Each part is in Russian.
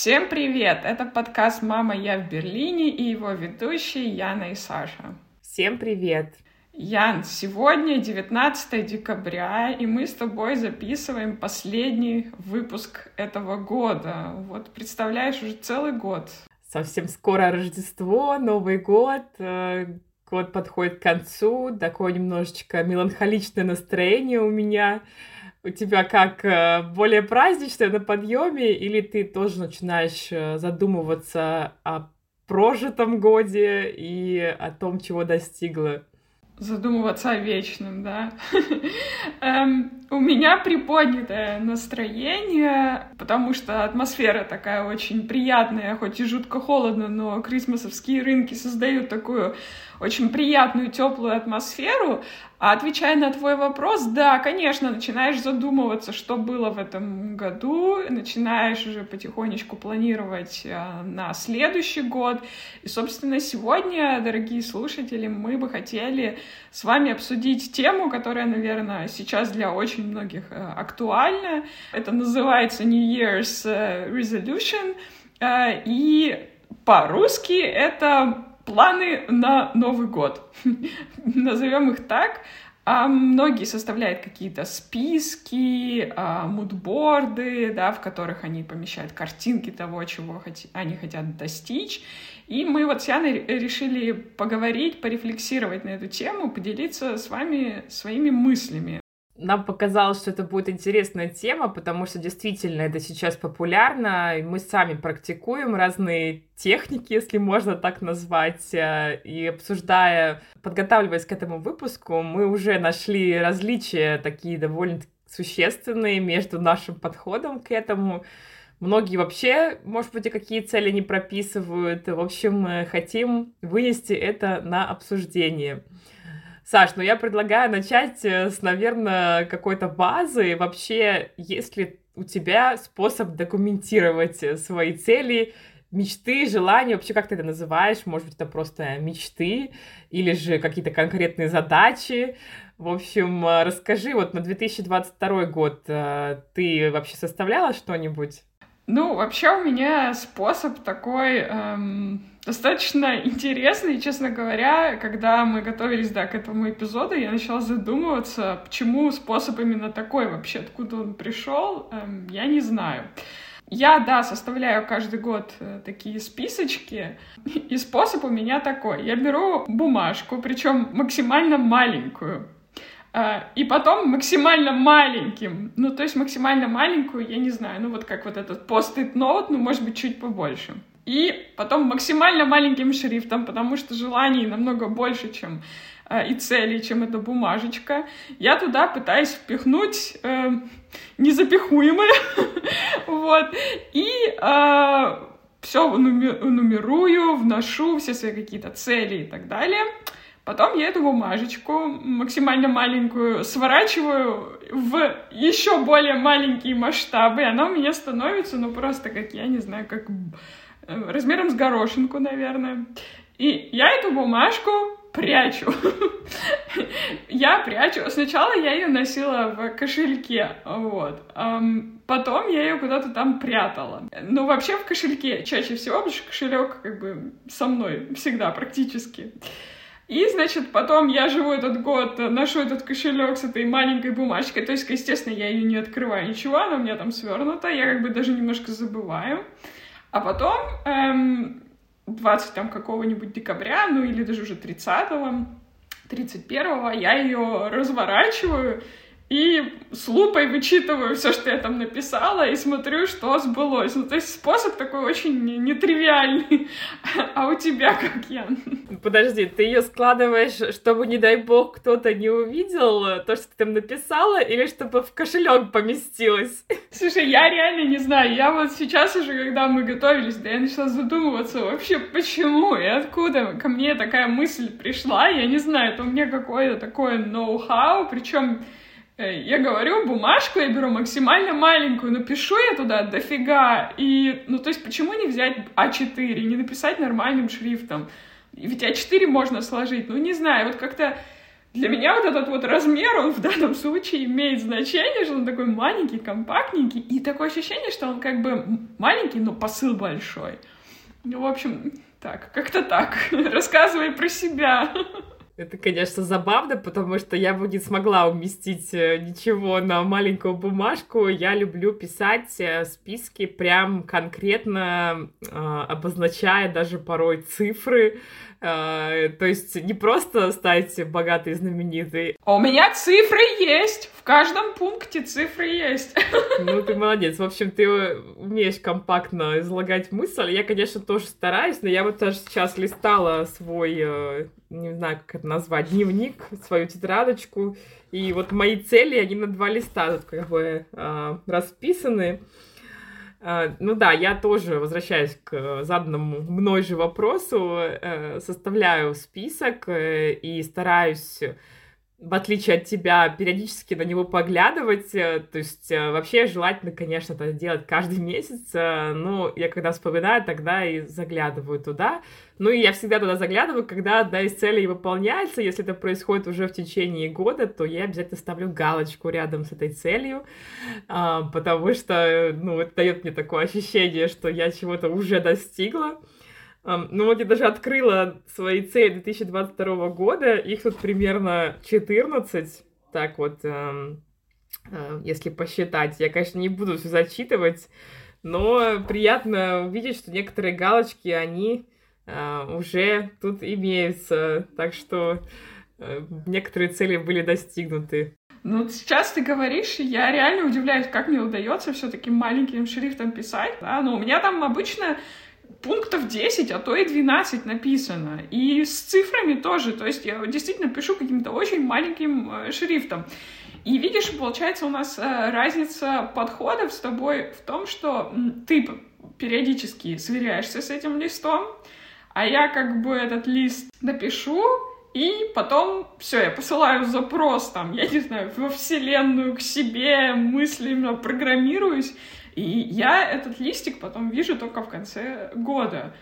Всем привет! Это подкаст «Мама, я в Берлине» и его ведущие Яна и Саша. Всем привет! Ян, сегодня 19 декабря, и мы с тобой записываем последний выпуск этого года. Вот представляешь, уже целый год. Совсем скоро Рождество, Новый год, э, год подходит к концу, такое немножечко меланхоличное настроение у меня. У тебя как э, более праздничное на подъеме, или ты тоже начинаешь э, задумываться о прожитом годе и о том, чего достигла? задумываться о вечном, да. эм, у меня приподнятое настроение, потому что атмосфера такая очень приятная, хоть и жутко холодно, но крисмасовские рынки создают такую очень приятную, теплую атмосферу. А отвечая на твой вопрос, да, конечно, начинаешь задумываться, что было в этом году, начинаешь уже потихонечку планировать э, на следующий год. И, собственно, сегодня, дорогие слушатели, мы бы хотели с вами обсудить тему, которая, наверное, сейчас для очень многих э, актуальна. Это называется New Year's э, Resolution. И по-русски это планы на Новый год. Назовем их так. А многие составляют какие-то списки, а, мудборды, да, в которых они помещают картинки того, чего хот- они хотят достичь. И мы вот с Яной решили поговорить, порефлексировать на эту тему, поделиться с вами своими мыслями нам показалось, что это будет интересная тема, потому что действительно это сейчас популярно, и мы сами практикуем разные техники, если можно так назвать, э, и обсуждая, подготавливаясь к этому выпуску, мы уже нашли различия такие довольно существенные между нашим подходом к этому. Многие вообще, может быть, и какие цели не прописывают. В общем, хотим вынести это на обсуждение. Саш, ну я предлагаю начать э, с, наверное, какой-то базы. Вообще, есть ли у тебя способ документировать э, свои цели, мечты, желания, вообще как ты это называешь? Может быть, это просто мечты или же какие-то конкретные задачи? В общем, э, расскажи, вот на 2022 год ты вообще составляла что-нибудь? Ну, вообще у меня способ такой эм, достаточно интересный, честно говоря, когда мы готовились, да, к этому эпизоду, я начала задумываться, почему способ именно такой вообще, откуда он пришел, эм, я не знаю. Я, да, составляю каждый год э, такие списочки, и способ у меня такой. Я беру бумажку, причем максимально маленькую, а, и потом максимально маленьким, ну, то есть максимально маленькую, я не знаю, ну, вот как вот этот пост-it ноут, ну, может быть, чуть побольше. И потом максимально маленьким шрифтом, потому что желаний намного больше, чем э, и целей, чем эта бумажечка. Я туда пытаюсь впихнуть э, незапихуемое, вот, и э, все нумерую, вношу все свои какие-то цели и так далее. Потом я эту бумажечку максимально маленькую сворачиваю в еще более маленькие масштабы, и она у меня становится, ну, просто как, я не знаю, как размером с горошинку, наверное. И я эту бумажку прячу. я прячу. Сначала я ее носила в кошельке, вот. потом я ее куда-то там прятала. Ну, вообще в кошельке чаще всего, потому что кошелек как бы со мной всегда практически. И, значит, потом я живу этот год, ношу этот кошелек с этой маленькой бумажкой. То есть, естественно, я ее не открываю, ничего, она у меня там свернута, я как бы даже немножко забываю. А потом, эм, 20 там какого-нибудь декабря, ну или даже уже 30-го, 31-го, я ее разворачиваю и с лупой вычитываю все, что я там написала, и смотрю, что сбылось. Ну, то есть способ такой очень нетривиальный. А у тебя как, Ян? Подожди, ты ее складываешь, чтобы, не дай бог, кто-то не увидел то, что ты там написала, или чтобы в кошелек поместилось? Слушай, я реально не знаю. Я вот сейчас уже, когда мы готовились, да, я начала задумываться вообще, почему и откуда ко мне такая мысль пришла. Я не знаю, это у меня какое-то такое ноу-хау, причем Э, я говорю, бумажку я беру максимально маленькую, напишу я туда дофига. И, ну, то есть, почему не взять А4, не написать нормальным шрифтом? Ведь А4 можно сложить, ну, не знаю, вот как-то для меня вот этот вот размер, он в данном случае имеет значение, что он такой маленький, компактненький, и такое ощущение, что он как бы маленький, но посыл большой. Ну, в общем, так, как-то так. Рассказывай про себя. Это, конечно, забавно, потому что я бы не смогла уместить э, ничего на маленькую бумажку. Я люблю писать э, списки прям конкретно, э, обозначая даже порой цифры, а, то есть не просто стать богатой и знаменитой. А у меня цифры есть. В каждом пункте цифры есть. Ну, ты молодец. В общем, ты умеешь компактно излагать мысль. Я, конечно, тоже стараюсь, но я вот даже сейчас листала свой, э, не знаю, как это назвать, дневник, свою тетрадочку. И вот мои цели, они на два листа тут как бы расписаны. А, ну да, я тоже, возвращаясь к заданному мной же вопросу, э, составляю список э, и стараюсь в отличие от тебя, периодически на него поглядывать. Э, то есть э, вообще желательно, конечно, это делать каждый месяц. Но я когда вспоминаю, тогда и заглядываю туда. Ну и я всегда туда заглядываю, когда одна из целей выполняется. Если это происходит уже в течение года, то я обязательно ставлю галочку рядом с этой целью, а, потому что, ну, это дает мне такое ощущение, что я чего-то уже достигла. Ну вот я даже открыла свои цели 2022 года, их тут примерно 14, так вот, э, если посчитать. Я, конечно, не буду все зачитывать, но приятно увидеть, что некоторые галочки, они э, уже тут имеются, так что э, некоторые цели были достигнуты. Ну, сейчас ты говоришь, я реально удивляюсь, как мне удается все таким маленьким шрифтом писать. Да? Но у меня там обычно пунктов 10, а то и 12 написано. И с цифрами тоже. То есть я действительно пишу каким-то очень маленьким э, шрифтом. И видишь, получается, у нас э, разница подходов с тобой в том, что ты периодически сверяешься с этим листом, а я как бы этот лист напишу, и потом все, я посылаю запрос там, я не знаю, во вселенную к себе, мысленно программируюсь, и я этот листик потом вижу только в конце года.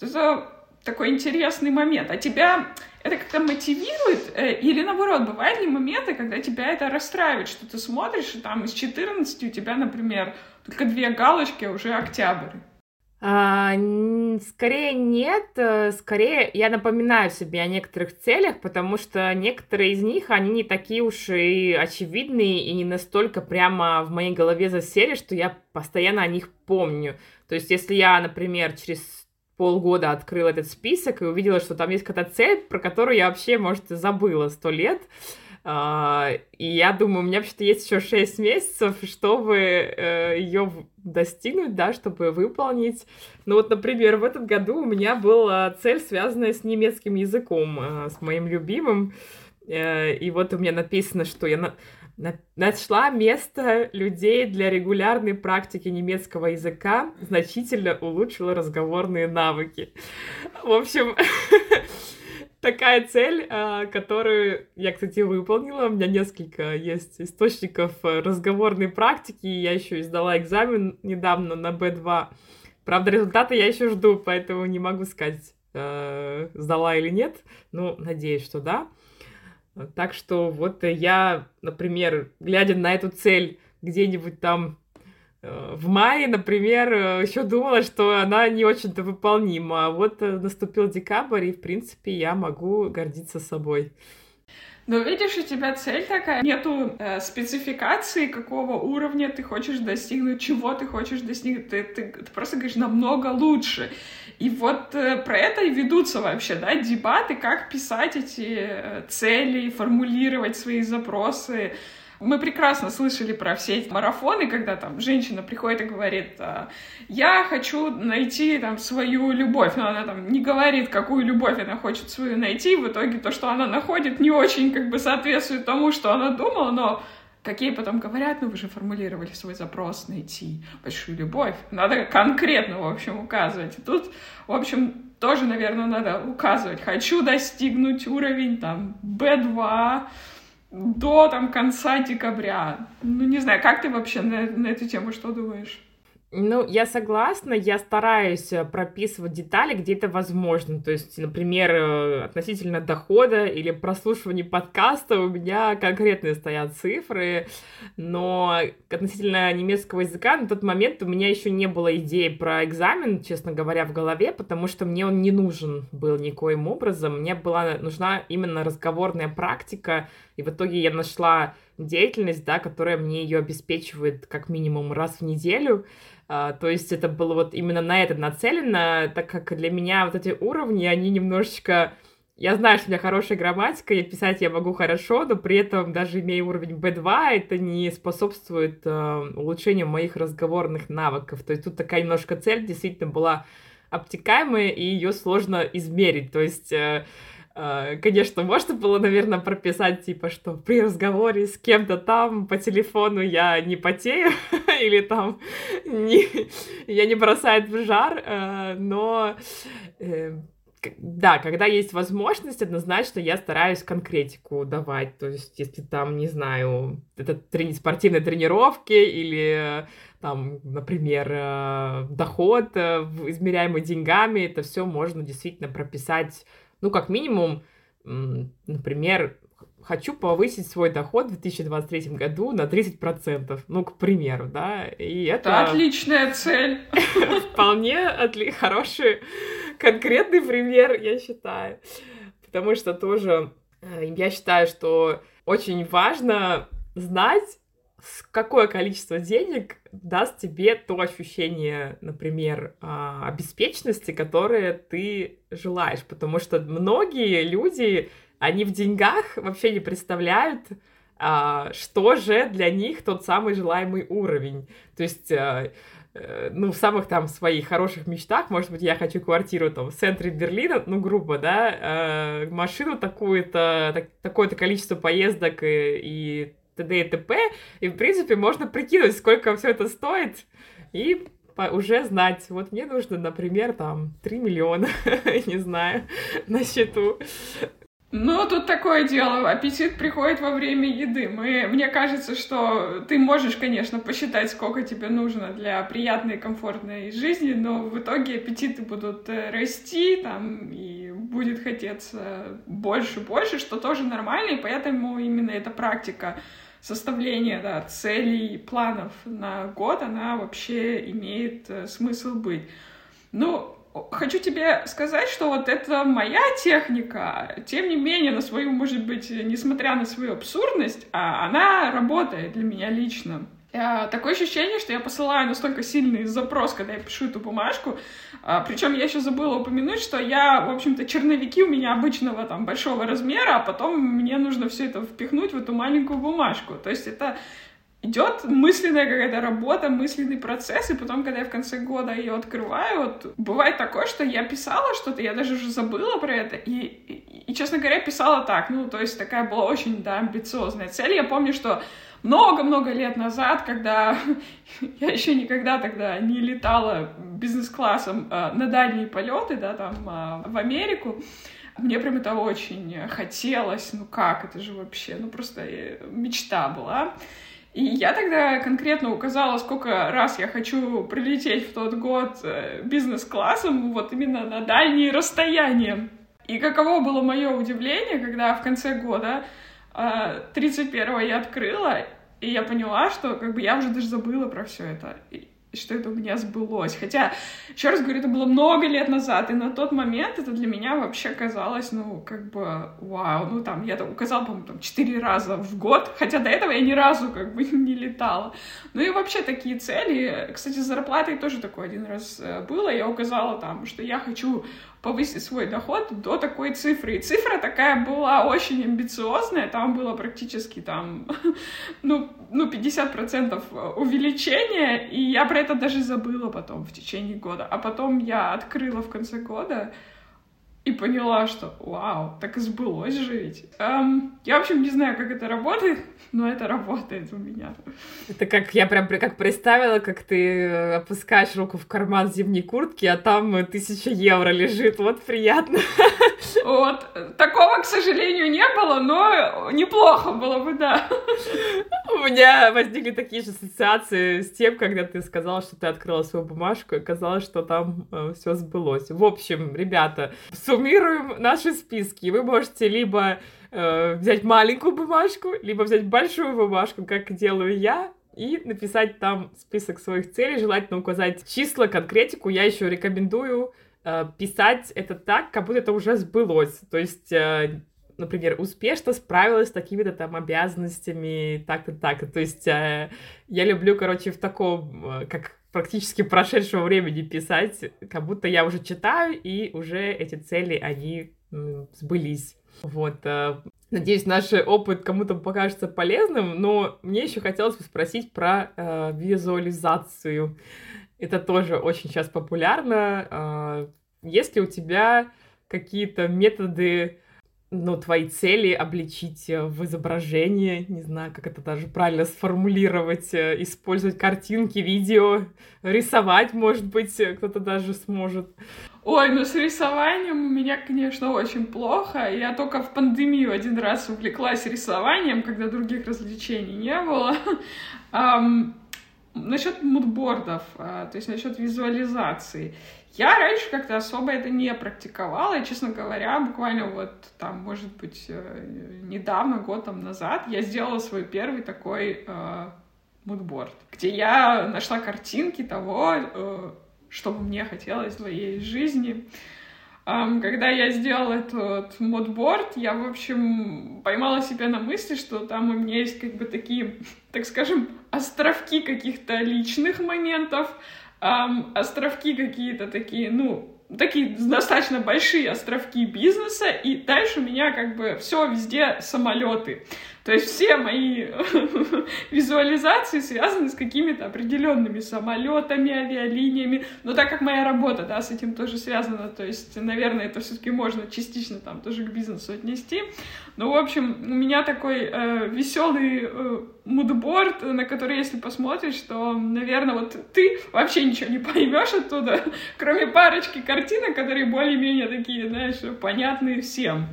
Это такой интересный момент. А тебя это как-то мотивирует? Э, или наоборот, бывают ли моменты, когда тебя это расстраивает, что ты смотришь, и там из 14 у тебя, например, только две галочки, а уже октябрь? А, скорее нет, э, скорее я напоминаю себе о некоторых целях, потому что некоторые из них, они не такие уж и очевидные и не настолько прямо в моей голове засели, что я постоянно о них помню. То есть если я, например, через полгода открыла этот список и увидела, что там есть какая-то цель, про которую я вообще, может, забыла сто лет, а, и я думаю, у меня вообще-то есть еще 6 месяцев, чтобы э, ее достигнуть, да, чтобы выполнить. Ну вот, например, в этом году у меня была цель, связанная с немецким языком, э, с моим любимым. Э, и вот у меня написано, что я на нашла место людей для регулярной практики немецкого языка, значительно улучшила разговорные навыки. В общем, такая цель, а, которую я, кстати, выполнила. У меня несколько есть источников э, разговорной практики. Я еще издала экзамен недавно на B2. Правда, результаты я еще жду, поэтому не могу сказать, э, сдала или нет. Ну, надеюсь, что да. Так что вот я, например, глядя на эту цель где-нибудь там в мае, например, э, еще думала, что она не очень-то выполнима. А вот э, наступил декабрь, и, в принципе, я могу гордиться собой. Но видишь, у тебя цель такая, нету э, спецификации, какого уровня ты хочешь достигнуть, чего ты хочешь достигнуть, ты, ты, ты просто говоришь намного лучше. И вот э, про это и ведутся вообще, да, дебаты, как писать эти э, цели, формулировать свои запросы, мы прекрасно слышали про все эти марафоны, когда там женщина приходит и говорит, «А, я хочу найти там свою любовь, но она там не говорит, какую любовь она хочет свою найти, в итоге то, что она находит, не очень как бы соответствует тому, что она думала, но какие потом говорят, ну вы же формулировали свой запрос найти большую любовь. Надо конкретно, в общем, указывать. И тут, в общем, тоже, наверное, надо указывать. Хочу достигнуть уровень там B2, до там конца декабря. Ну, не знаю, как ты вообще на, на эту тему что думаешь? Ну, я согласна, я стараюсь э, прописывать детали, где это возможно. То есть, например, э, относительно дохода или прослушивания подкаста у меня конкретные стоят цифры, но относительно немецкого языка на тот момент у меня еще не было идеи про экзамен, честно говоря, в голове, потому что мне он не нужен был никоим образом. Мне была нужна именно разговорная практика, и в итоге я нашла деятельность, да, которая мне ее обеспечивает как минимум раз в неделю. А, то есть это было вот именно на это нацелено, так как для меня вот эти уровни, они немножечко... Я знаю, что у меня хорошая грамматика, и писать я могу хорошо, но при этом, даже имея уровень B2, это не способствует э, улучшению моих разговорных навыков. То есть тут такая немножко цель действительно была обтекаемая, и ее сложно измерить. То есть... Э, конечно, можно было, наверное, прописать, типа, что при разговоре с кем-то там по телефону я не потею, или там не, я не бросает в жар, а, но э, да, когда есть возможность, однозначно я стараюсь конкретику давать. То есть, если там, не знаю, это трени- спортивные тренировки или там, например, э, доход, э, измеряемый деньгами, это все можно действительно прописать ну, как минимум, например, хочу повысить свой доход в 2023 году на 30%, ну, к примеру, да, и это... это отличная цель. Вполне отли... хороший, конкретный пример, я считаю, потому что тоже э, я считаю, что очень важно знать, какое количество денег даст тебе то ощущение, например, а, обеспеченности, которое ты желаешь. Потому что многие люди, они в деньгах вообще не представляют, а, что же для них тот самый желаемый уровень. То есть а, э, ну, в самых там своих хороших мечтах, может быть, я хочу квартиру там в центре Берлина, ну, грубо, да, машину такую-то, так, такое-то количество поездок и, и т.д. и т.п. И, в принципе, можно прикинуть, сколько все это стоит, и уже знать, вот мне нужно, например, там 3 миллиона, не знаю, на счету. Ну, тут такое дело, аппетит приходит во время еды. Мы, мне кажется, что ты можешь, конечно, посчитать, сколько тебе нужно для приятной и комфортной жизни, но в итоге аппетиты будут э, расти, там, и будет хотеться больше-больше, что тоже нормально, и поэтому именно эта практика составления да, целей, планов на год, она вообще имеет э, смысл быть. Ну, хочу тебе сказать, что вот это моя техника, тем не менее, на свою, может быть, несмотря на свою абсурдность, а она работает для меня лично. Э, такое ощущение, что я посылаю настолько сильный запрос, когда я пишу эту бумажку. А, Причем я еще забыла упомянуть, что я, в общем-то, черновики у меня обычного там большого размера, а потом мне нужно все это впихнуть в эту маленькую бумажку. То есть это идет мысленная какая-то работа, мысленный процесс, и потом, когда я в конце года ее открываю, вот, бывает такое, что я писала что-то, я даже уже забыла про это, и, и, и, честно говоря, писала так, ну, то есть такая была очень, да, амбициозная цель. Я помню, что много-много лет назад, когда я еще никогда тогда не летала бизнес-классом э, на дальние полеты, да, там, э, в Америку, мне прям это очень хотелось, ну как, это же вообще, ну просто э, мечта была. И я тогда конкретно указала, сколько раз я хочу прилететь в тот год э, бизнес-классом, вот именно на дальние расстояния. И каково было мое удивление, когда в конце года 31-го а, я открыла, и я поняла, что как бы я уже даже забыла про все это что это у меня сбылось. Хотя, еще раз говорю, это было много лет назад, и на тот момент это для меня вообще казалось, ну, как бы, вау, ну, там, я там указала, по-моему, там, четыре раза в год, хотя до этого я ни разу, как бы, не летала. Ну, и вообще такие цели, кстати, с зарплатой тоже такое один раз э, было, я указала там, что я хочу повысить свой доход до такой цифры. И цифра такая была очень амбициозная, там было практически там, ну, ну 50% увеличения, и я про это даже забыла потом в течение года. А потом я открыла в конце года, и поняла, что вау, так и сбылось ведь. Эм, я, в общем, не знаю, как это работает, но это работает у меня. Это как я прям как представила, как ты э, опускаешь руку в карман зимней куртки, а там тысяча евро лежит. Вот приятно. Вот. Такого, к сожалению, не было, но неплохо было бы, да. У меня возникли такие же ассоциации с тем, когда ты сказала, что ты открыла свою бумажку, и оказалось, что там э, все сбылось. В общем, ребята, суммируем наши списки. Вы можете либо э, взять маленькую бумажку, либо взять большую бумажку, как делаю я, и написать там список своих целей, желательно указать числа, конкретику. Я еще рекомендую э, писать это так, как будто это уже сбылось. То есть, э, например, успешно справилась с такими-то там обязанностями, так-то, так. То есть, э, я люблю, короче, в таком, э, как практически прошедшего времени писать, как будто я уже читаю, и уже эти цели, они сбылись. Вот. Э, надеюсь, наш опыт кому-то покажется полезным, но мне еще хотелось бы спросить про э, визуализацию. Это тоже очень сейчас популярно. Э, есть ли у тебя какие-то методы ну, твои цели обличить э, в изображение, не знаю, как это даже правильно сформулировать, э, использовать картинки, видео, рисовать, может быть, э, кто-то даже сможет. Ой, ну с рисованием у меня, конечно, очень плохо. Я только в пандемию один раз увлеклась рисованием, когда других развлечений не было. насчет мудбордов, uh, то есть насчет визуализации. Я раньше как-то особо это не практиковала, и, честно говоря, буквально вот там, может быть, э, недавно, год там назад, я сделала свой первый такой э, мудборд, где я нашла картинки того, э, что бы мне хотелось в своей жизни. Когда я сделала этот модборд, я, в общем, поймала себя на мысли, что там у меня есть как бы такие, так скажем, островки каких-то личных моментов, островки какие-то такие, ну, такие достаточно большие островки бизнеса, и дальше у меня как бы все везде самолеты. То есть все мои визуализации связаны с какими-то определенными самолетами, авиалиниями. Но так как моя работа, да, с этим тоже связана, то есть, наверное, это все-таки можно частично там тоже к бизнесу отнести. Ну, в общем, у меня такой э, веселый э, мудборд, на который, если посмотришь, то, наверное, вот ты вообще ничего не поймешь оттуда, кроме парочки картинок, которые более-менее такие, знаешь, понятные всем.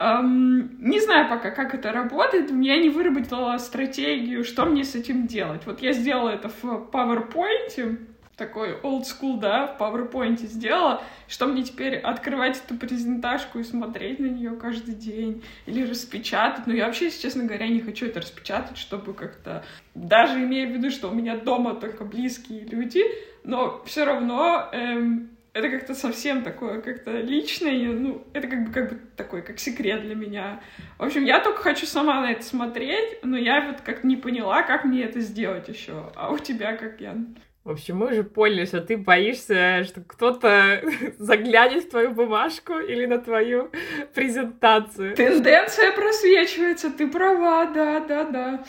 Um, не знаю пока, как это работает. Я не выработала стратегию, что мне с этим делать. Вот я сделала это в PowerPoint, такой old school, да, в PowerPoint сделала, что мне теперь открывать эту презентажку и смотреть на нее каждый день или распечатать. Но я вообще, если честно говоря, не хочу это распечатать, чтобы как-то, даже имея в виду, что у меня дома только близкие люди, но все равно эм, это как-то совсем такое, как-то личное, ну, это как бы, как бы такой, как секрет для меня. В общем, я только хочу сама на это смотреть, но я вот как не поняла, как мне это сделать еще. А у тебя как, Ян? В общем, мы уже поняли, что ты боишься, что кто-то заглянет в твою бумажку или на твою презентацию. Тенденция просвечивается, ты права, да, да, да.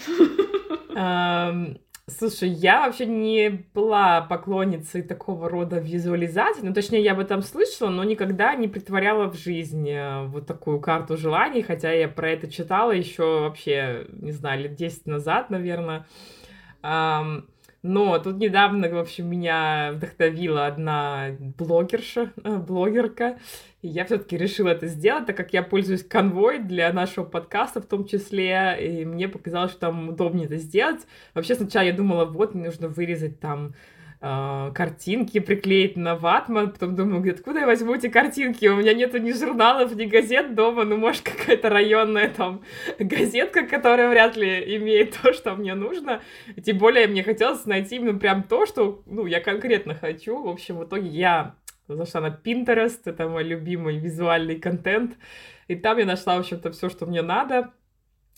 Слушай, я вообще не была поклонницей такого рода визуализации, ну, точнее, я об этом слышала, но никогда не притворяла в жизнь э, вот такую карту желаний, хотя я про это читала еще вообще, не знаю, лет 10 назад, наверное. Но тут недавно, в общем, меня вдохновила одна блогерша, э, блогерка, и я все-таки решила это сделать, так как я пользуюсь конвой для нашего подкаста в том числе, и мне показалось, что там удобнее это сделать. Вообще сначала я думала, вот, мне нужно вырезать там э, картинки приклеить на ватман, потом думаю, где откуда я возьму эти картинки? У меня нету ни журналов, ни газет дома, ну, может, какая-то районная там газетка, которая вряд ли имеет то, что мне нужно. Тем более мне хотелось найти именно прям то, что, ну, я конкретно хочу. В общем, в итоге я зашла на Pinterest, это мой любимый визуальный контент, и там я нашла, в общем-то, все, что мне надо,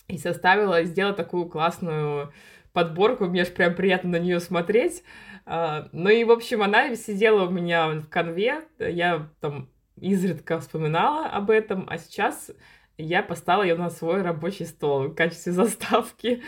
и составила, сделала такую классную подборку, мне аж прям приятно на нее смотреть. А, ну и, в общем, она сидела у меня в конве, я там изредка вспоминала об этом, а сейчас я поставила ее на свой рабочий стол в качестве заставки.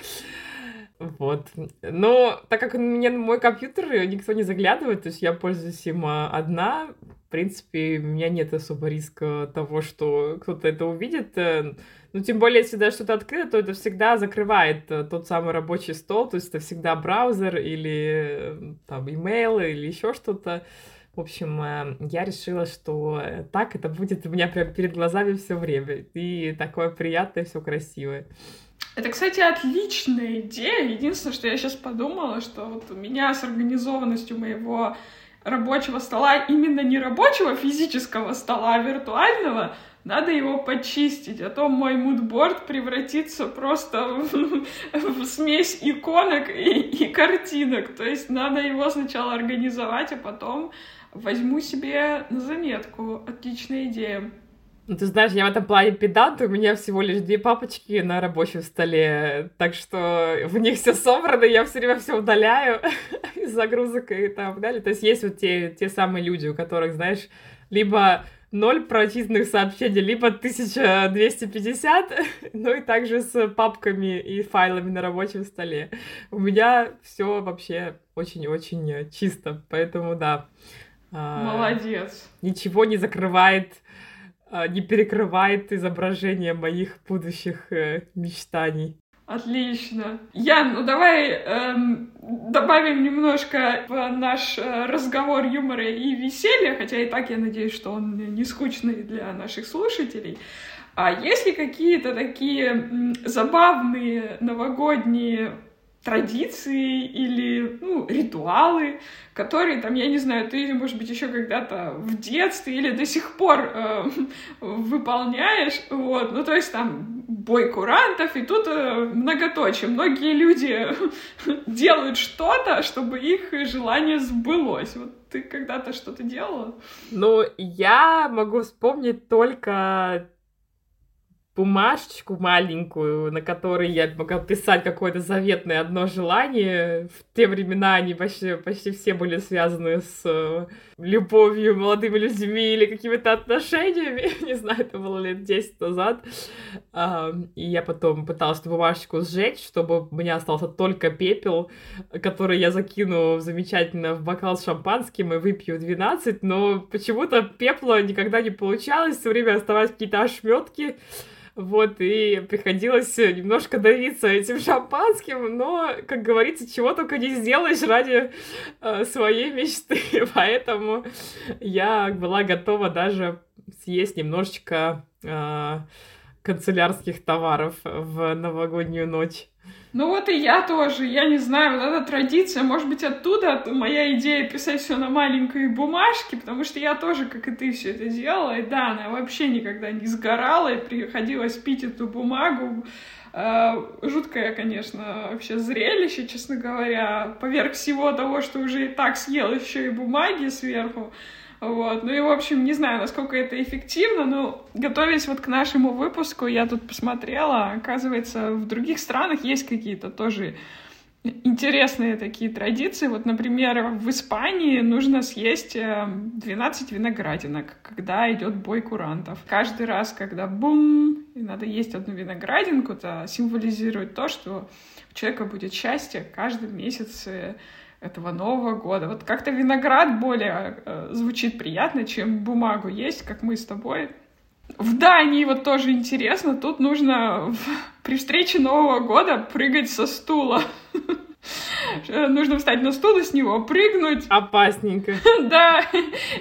Вот. Но так как у меня мой компьютер никто не заглядывает, то есть я пользуюсь им а, одна, в принципе, у меня нет особо риска того, что кто-то это увидит. Э, ну, тем более, если даже что-то открыто, то это всегда закрывает э, тот самый рабочий стол, то есть это всегда браузер или э, там имейл или еще что-то. В общем, я решила, что так это будет у меня прям перед глазами все время. И такое приятное, все красивое. Это, кстати, отличная идея. Единственное, что я сейчас подумала, что вот у меня с организованностью моего рабочего стола, именно не рабочего физического стола, а виртуального, надо его почистить, а то мой мудборд превратится просто в, в смесь иконок и, и картинок. То есть надо его сначала организовать, а потом возьму себе на заметку. Отличная идея. Ну, ты знаешь, я в этом плане педант, у меня всего лишь две папочки на рабочем столе, так что в них все собрано, я все время все удаляю из загрузок и так далее. То есть есть вот те, те самые люди, у которых, знаешь, либо ноль прочитанных сообщений, либо 1250, ну и также с папками и файлами на рабочем столе. У меня все вообще очень-очень чисто, поэтому да. А, Молодец. Ничего не закрывает не перекрывает изображение моих будущих э, мечтаний. Отлично. Ян, ну давай эм, добавим немножко в наш э, разговор юмора и веселья, хотя и так я надеюсь, что он не скучный для наших слушателей. А есть ли какие-то такие забавные новогодние традиции или ну, ритуалы, которые там, я не знаю, ты, может быть, еще когда-то в детстве или до сих пор э, выполняешь, вот, ну, то есть там бой курантов, и тут э, многоточие. Многие люди делают что-то, чтобы их желание сбылось. Вот ты когда-то что-то делала? Ну, я могу вспомнить только бумажечку маленькую, на которой я могла писать какое-то заветное одно желание. В те времена они почти, почти все были связаны с э, любовью, молодыми людьми или какими-то отношениями. Не знаю, это было лет 10 назад. И я потом пыталась эту бумажечку сжечь, чтобы у меня остался только пепел, который я закину замечательно в бокал с шампанским и выпью 12, но почему-то пепла никогда не получалось, все время оставались какие-то ошметки. Вот, и приходилось немножко давиться этим шампанским, но, как говорится, чего только не сделаешь ради э, своей мечты. Поэтому я была готова даже съесть немножечко э, канцелярских товаров в новогоднюю ночь. Ну вот и я тоже, я не знаю, вот эта традиция, может быть, оттуда моя идея писать все на маленькой бумажке, потому что я тоже, как и ты, все это делала, и да, она вообще никогда не сгорала, и приходилось пить эту бумагу, а, жуткое, конечно, вообще зрелище, честно говоря, поверх всего того, что уже и так съел еще и бумаги сверху. Вот. Ну и, в общем, не знаю, насколько это эффективно, но готовясь вот к нашему выпуску, я тут посмотрела, оказывается, в других странах есть какие-то тоже интересные такие традиции. Вот, например, в Испании нужно съесть 12 э, виноградинок, когда идет бой курантов. Каждый раз, когда бум, и надо есть одну виноградинку, это символизирует то, что у человека будет счастье каждый месяц этого Нового года. Вот как-то виноград более э, звучит приятно, чем бумагу есть, как мы с тобой. В Дании вот тоже интересно, тут нужно в... при встрече Нового года прыгать со стула. Э, нужно встать на стул и с него прыгнуть. Опасненько. Да,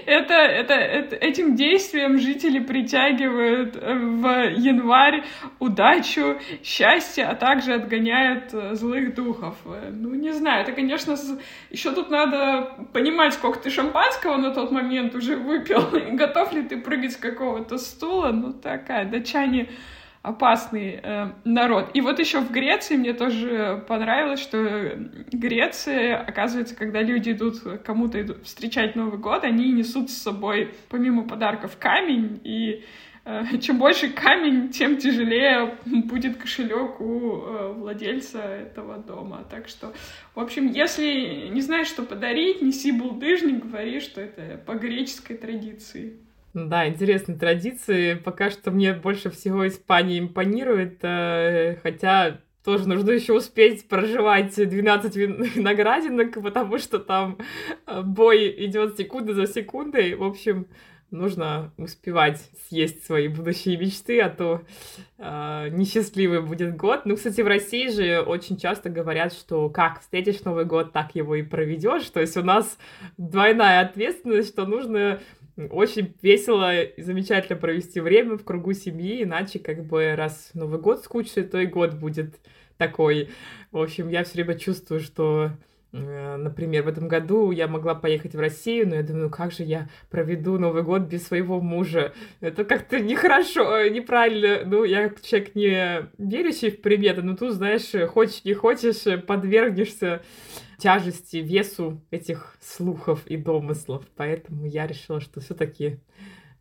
это, это, это, этим действием жители притягивают э, в январь удачу, счастье, а также отгоняют э, злых духов. Ну, не знаю, это, конечно, еще тут надо понимать, сколько ты шампанского на тот момент уже выпил, готов ли ты прыгать с какого-то стула. Ну, такая, датчане опасный э, народ. И вот еще в Греции мне тоже понравилось, что Греция, оказывается, когда люди идут кому-то идут встречать Новый год, они несут с собой, помимо подарков, камень, и э, чем больше камень, тем тяжелее будет кошелек у э, владельца этого дома. Так что, в общем, если не знаешь, что подарить, неси булдыжник, говори, что это по греческой традиции. Да, интересные традиции. Пока что мне больше всего Испания импонирует, э, хотя тоже нужно еще успеть проживать 12 виноградинок, потому что там э, бой идет секунда за секундой. В общем, нужно успевать съесть свои будущие мечты, а то э, несчастливый будет год. Ну, кстати, в России же очень часто говорят, что как встретишь Новый год, так его и проведешь. То есть у нас двойная ответственность, что нужно очень весело и замечательно провести время в кругу семьи, иначе как бы раз Новый год скучный, то и год будет такой. В общем, я все время чувствую, что Э, например, в этом году я могла поехать в Россию, но я думаю, как же я проведу Новый год без своего мужа? Это как-то нехорошо, э, неправильно. Ну, я человек не верящий в приметы, но тут, знаешь, хочешь не хочешь, подвергнешься тяжести, весу этих слухов и домыслов. Поэтому я решила, что все-таки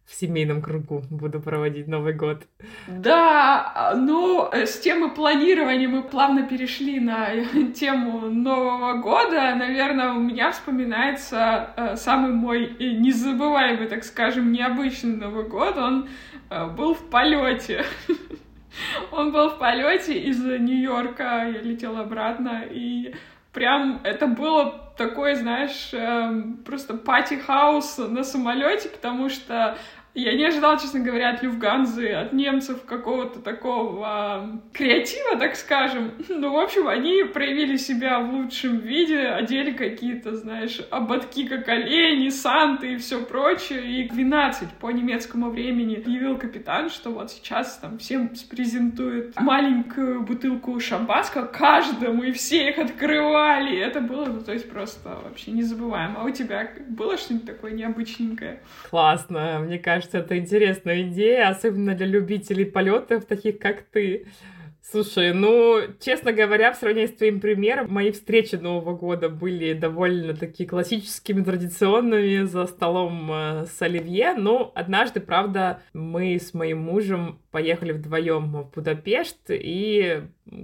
в семейном кругу буду проводить Новый год. Да, ну, с темы планирования мы плавно перешли на тему Нового года. Наверное, у меня вспоминается э, самый мой незабываемый, так скажем, необычный Новый год. Он э, был в полете. Он был в полете из Нью-Йорка, я летела обратно, и прям это было такой, знаешь, эм, просто party house на самолете, потому что я не ожидала, честно говоря, от Люфтганзы, от немцев какого-то такого креатива, так скажем. Ну, в общем, они проявили себя в лучшем виде, одели какие-то, знаешь, ободки как олени, санты и все прочее. И 12 по немецкому времени объявил капитан, что вот сейчас там всем презентует маленькую бутылку шампанского каждому, и все их открывали. Это было, ну, то есть просто вообще незабываемо. А у тебя было что-нибудь такое необычненькое? Классно, мне кажется, кажется, это интересная идея, особенно для любителей полетов, таких как ты. Слушай, ну, честно говоря, в сравнении с твоим примером, мои встречи Нового года были довольно такие классическими, традиционными за столом э, с Оливье. Но однажды, правда, мы с моим мужем поехали вдвоем в Будапешт и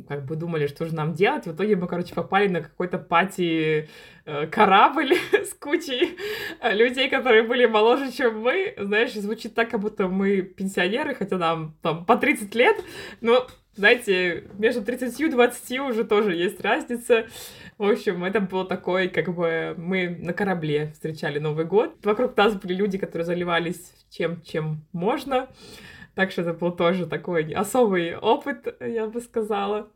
как бы думали, что же нам делать. В итоге мы, короче, попали на какой-то пати э, корабль с кучей э, людей, которые были моложе, чем мы. Знаешь, звучит так, как будто мы пенсионеры, хотя нам там по 30 лет. Но знаете, между 30 и 20 уже тоже есть разница. В общем, это было такое, как бы мы на корабле встречали Новый год. Вокруг нас были люди, которые заливались чем, чем можно. Так что это был тоже такой особый опыт, я бы сказала.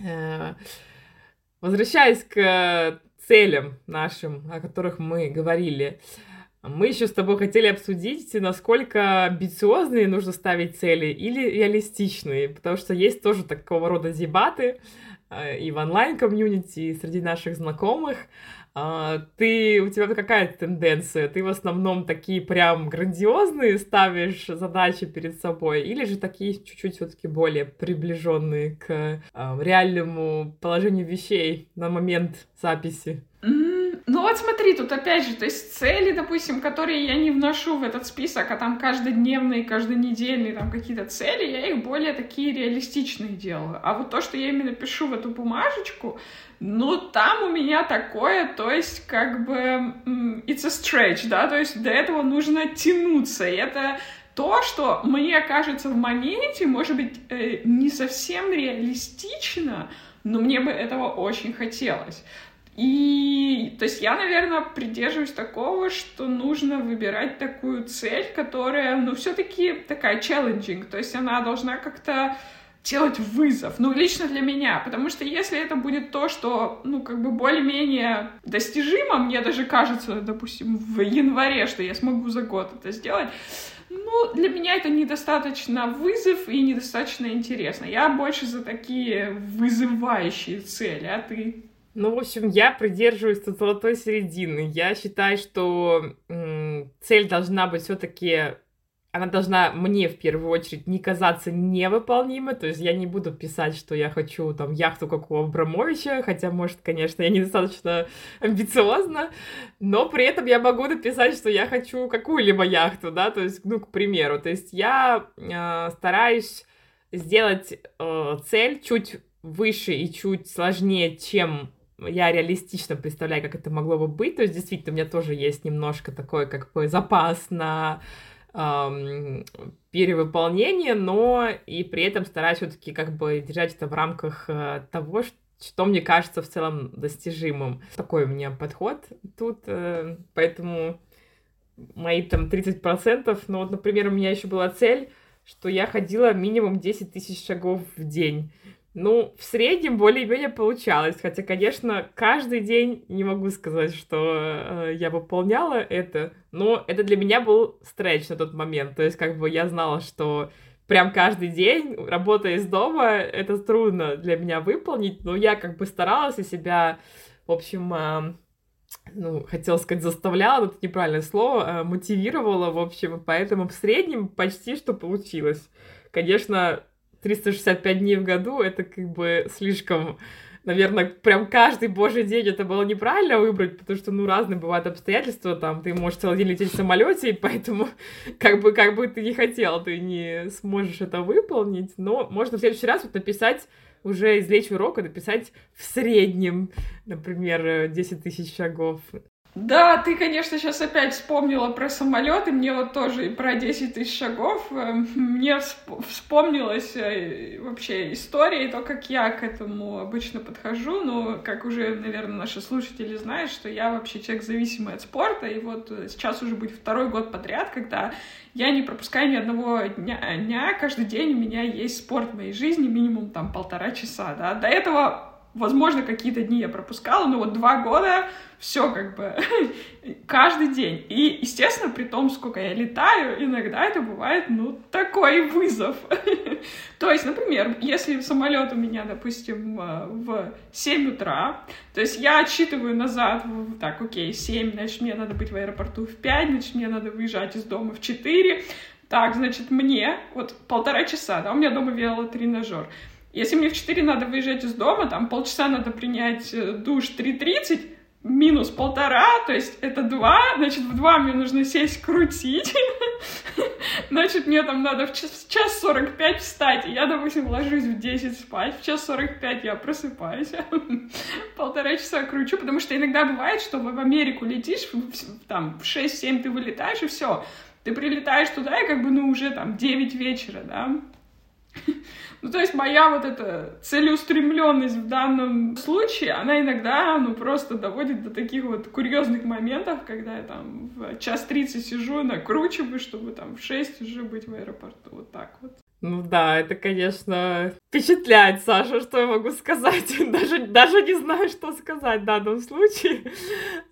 Э, возвращаясь к целям нашим, о которых мы говорили, мы еще с тобой хотели обсудить, насколько амбициозные нужно ставить цели или реалистичные, потому что есть тоже такого рода дебаты э, и в онлайн-комьюнити, и среди наших знакомых. А, ты, у тебя какая тенденция? Ты в основном такие прям грандиозные ставишь задачи перед собой, или же такие чуть-чуть все-таки более приближенные к а, реальному положению вещей на момент записи? Тут опять же, то есть цели, допустим, которые я не вношу в этот список, а там каждодневные, каждонедельные там какие-то цели, я их более такие реалистичные делаю. А вот то, что я именно пишу в эту бумажечку, ну, там у меня такое, то есть, как бы, it's a stretch, да, то есть до этого нужно тянуться, и это то, что мне кажется в моменте, может быть, э, не совсем реалистично, но мне бы этого очень хотелось. И, то есть, я, наверное, придерживаюсь такого, что нужно выбирать такую цель, которая, ну, все-таки такая challenging, то есть она должна как-то делать вызов, ну, лично для меня, потому что если это будет то, что, ну, как бы более-менее достижимо, мне даже кажется, допустим, в январе, что я смогу за год это сделать, ну, для меня это недостаточно вызов и недостаточно интересно. Я больше за такие вызывающие цели, а ты? Ну, в общем, я придерживаюсь тут золотой середины. Я считаю, что цель должна быть все-таки она должна мне в первую очередь не казаться невыполнимой, то есть я не буду писать, что я хочу там яхту, как у Абрамовича, хотя, может, конечно, я недостаточно амбициозна, но при этом я могу написать, что я хочу какую-либо яхту, да, то есть, ну, к примеру, то есть я э, стараюсь сделать э, цель чуть выше и чуть сложнее, чем я реалистично представляю, как это могло бы быть. То есть, действительно, у меня тоже есть немножко такой, как бы, запас на эм, перевыполнение, но и при этом стараюсь все-таки как бы держать это в рамках э, того, что мне кажется в целом достижимым. Такой у меня подход тут, э, поэтому мои там 30%, ну вот, например, у меня еще была цель, что я ходила минимум 10 тысяч шагов в день. Ну, в среднем более-менее получалось. Хотя, конечно, каждый день не могу сказать, что э, я выполняла это, но это для меня был стретч на тот момент. То есть, как бы я знала, что прям каждый день, работая из дома, это трудно для меня выполнить, но я как бы старалась и себя, в общем, э, ну, хотела сказать, заставляла, но это неправильное слово, э, мотивировала, в общем, поэтому в среднем почти что получилось. Конечно, 365 дней в году, это как бы слишком наверное, прям каждый божий день это было неправильно выбрать, потому что, ну, разные бывают обстоятельства, там, ты можешь целый день лететь в самолете, и поэтому, как бы, как бы ты не хотел, ты не сможешь это выполнить, но можно в следующий раз вот написать уже извлечь урок и написать в среднем, например, 10 тысяч шагов. Да, ты, конечно, сейчас опять вспомнила про самолеты, мне вот тоже и про 10 тысяч шагов. Э, мне вспомнилась э, вообще история и то, как я к этому обычно подхожу. Ну, как уже, наверное, наши слушатели знают, что я вообще человек зависимый от спорта, и вот э, сейчас уже будет второй год подряд, когда я не пропускаю ни одного дня, дня каждый день у меня есть спорт в моей жизни, минимум там полтора часа, да. До этого Возможно, какие-то дни я пропускала, но вот два года все как бы каждый день. И, естественно, при том, сколько я летаю, иногда это бывает, ну, такой вызов. то есть, например, если самолет у меня, допустим, в 7 утра, то есть я отсчитываю назад, так, окей, 7, значит, мне надо быть в аэропорту в 5, значит, мне надо выезжать из дома в 4, так, значит, мне вот полтора часа, да, у меня дома велотренажер. Если мне в 4 надо выезжать из дома, там полчаса надо принять э, душ 3.30, минус полтора, то есть это два, значит, в два мне нужно сесть крутить, значит, мне там надо в час, час 45 встать, я, допустим, ложусь в 10 спать, в час 45 я просыпаюсь, полтора часа кручу, потому что иногда бывает, что в Америку летишь, там, в 6-7 ты вылетаешь, и все, ты прилетаешь туда, и как бы, ну, уже там 9 вечера, да, ну, то есть моя вот эта целеустремленность в данном случае, она иногда, ну, просто доводит до таких вот курьезных моментов, когда я там в час тридцать сижу, накручиваю, чтобы там в шесть уже быть в аэропорту. Вот так вот. Ну да, это, конечно, впечатляет, Саша, что я могу сказать. даже, даже не знаю, что сказать в данном случае.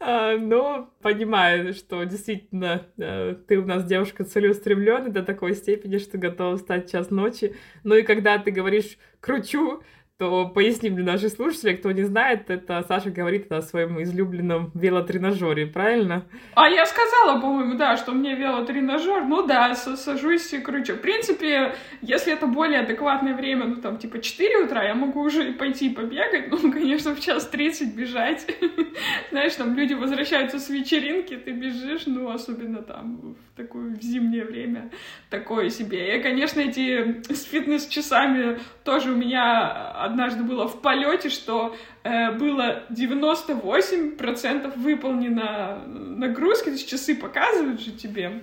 А, но понимаю, что действительно э, ты у нас девушка целеустремленная до такой степени, что готова встать час ночи. Ну и когда ты говоришь «кручу», то поясним для наших слушателей, кто не знает, это Саша говорит о своем излюбленном велотренажере, правильно? А я сказала, по-моему, да, что мне велотренажер, ну да, сажусь и кручу. В принципе, если это более адекватное время, ну там типа 4 утра, я могу уже пойти побегать, ну, конечно, в час 30 бежать. Знаешь, там люди возвращаются с вечеринки, ты бежишь, ну, особенно там такое в зимнее время, такое себе. Я, конечно, эти с фитнес-часами тоже у меня однажды было в полете, что э, было 98% выполнено нагрузки, то есть часы показывают же тебе.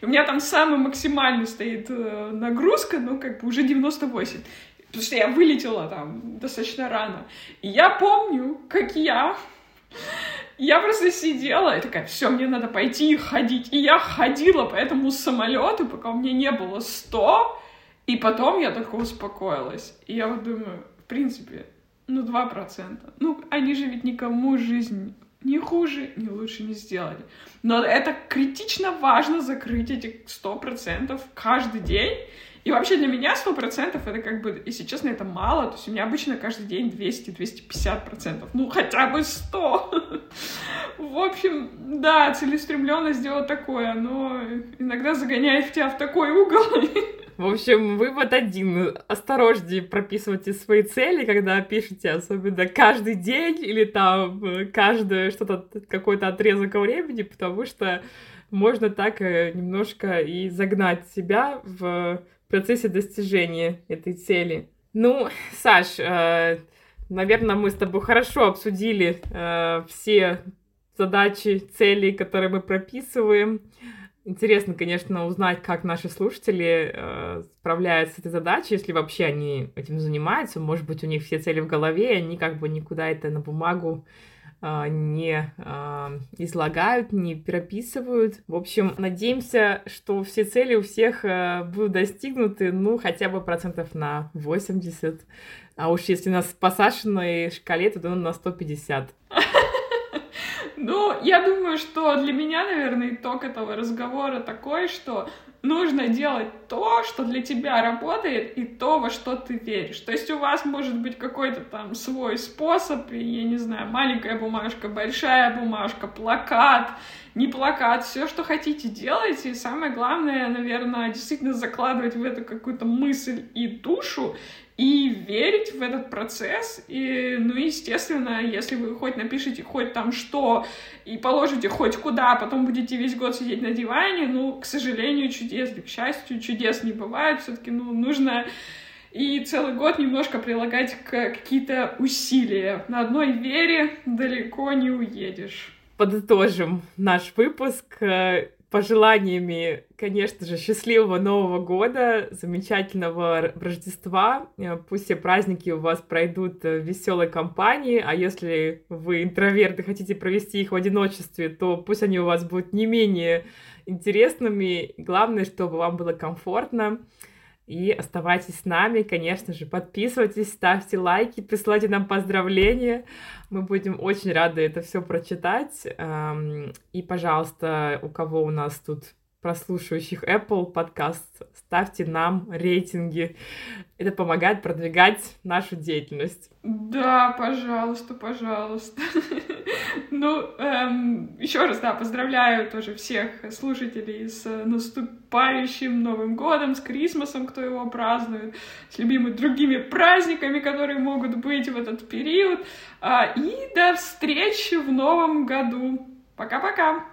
И у меня там самый максимальный стоит э, нагрузка, ну, как бы уже 98. Потому что я вылетела там достаточно рано. И я помню, как я я просто сидела и такая, все, мне надо пойти и ходить. И я ходила по этому самолету, пока у меня не было 100, и потом я только успокоилась. И я вот думаю, принципе, ну, 2%. Ну, они же ведь никому жизнь ни хуже, ни лучше не сделали. Но это критично важно закрыть эти 100% каждый день. И вообще для меня 100% это как бы, если честно, это мало. То есть у меня обычно каждый день 200-250%. Ну, хотя бы 100. В общем, да, целеустремленность дело такое, но иногда загоняет тебя в такой угол. В общем, вывод один. Осторожнее прописывайте свои цели, когда пишете, особенно каждый день или там э, каждое что-то, какой-то отрезок времени, потому что можно так э, немножко и загнать себя в процессе достижения этой цели. Ну, Саш, э, наверное, мы с тобой хорошо обсудили все задачи, цели, которые мы прописываем. Интересно, конечно, узнать, как наши слушатели э, справляются с этой задачей, если вообще они этим занимаются. Может быть, у них все цели в голове, и они как бы никуда это на бумагу э, не э, излагают, не переписывают. В общем, надеемся, что все цели у всех э, будут достигнуты, ну, хотя бы процентов на 80. А уж если нас по Сашиной шкале, то на 150. Ну, я думаю, что для меня, наверное, итог этого разговора такой, что нужно делать то, что для тебя работает, и то, во что ты веришь. То есть у вас может быть какой-то там свой способ, я не знаю, маленькая бумажка, большая бумажка, плакат, не плакат, все, что хотите, делайте. И самое главное, наверное, действительно закладывать в это какую-то мысль и душу, и верить в этот процесс. И, ну, естественно, если вы хоть напишите хоть там что и положите хоть куда, а потом будете весь год сидеть на диване, ну, к сожалению, чудес, к счастью, чудес не бывает. Все-таки, ну, нужно и целый год немножко прилагать какие-то усилия. На одной вере далеко не уедешь. Подытожим наш выпуск пожеланиями, конечно же, счастливого Нового года, замечательного Рождества. Э, пусть все праздники у вас пройдут в веселой компании, а если вы интроверты хотите провести их в одиночестве, то пусть они у вас будут не менее интересными. Главное, чтобы вам было комфортно. И оставайтесь с нами, конечно же, подписывайтесь, ставьте лайки, присылайте нам поздравления. Мы будем очень рады это все прочитать. Эм, и, пожалуйста, у кого у нас тут прослушивающих Apple подкаст, ставьте нам рейтинги. Это помогает продвигать нашу деятельность. Да, пожалуйста, пожалуйста. Ну, эм, еще раз, да, поздравляю тоже всех слушателей с наступающим Новым годом, с Крисмосом, кто его празднует, с любимыми другими праздниками, которые могут быть в этот период. А, и до встречи в Новом году. Пока-пока!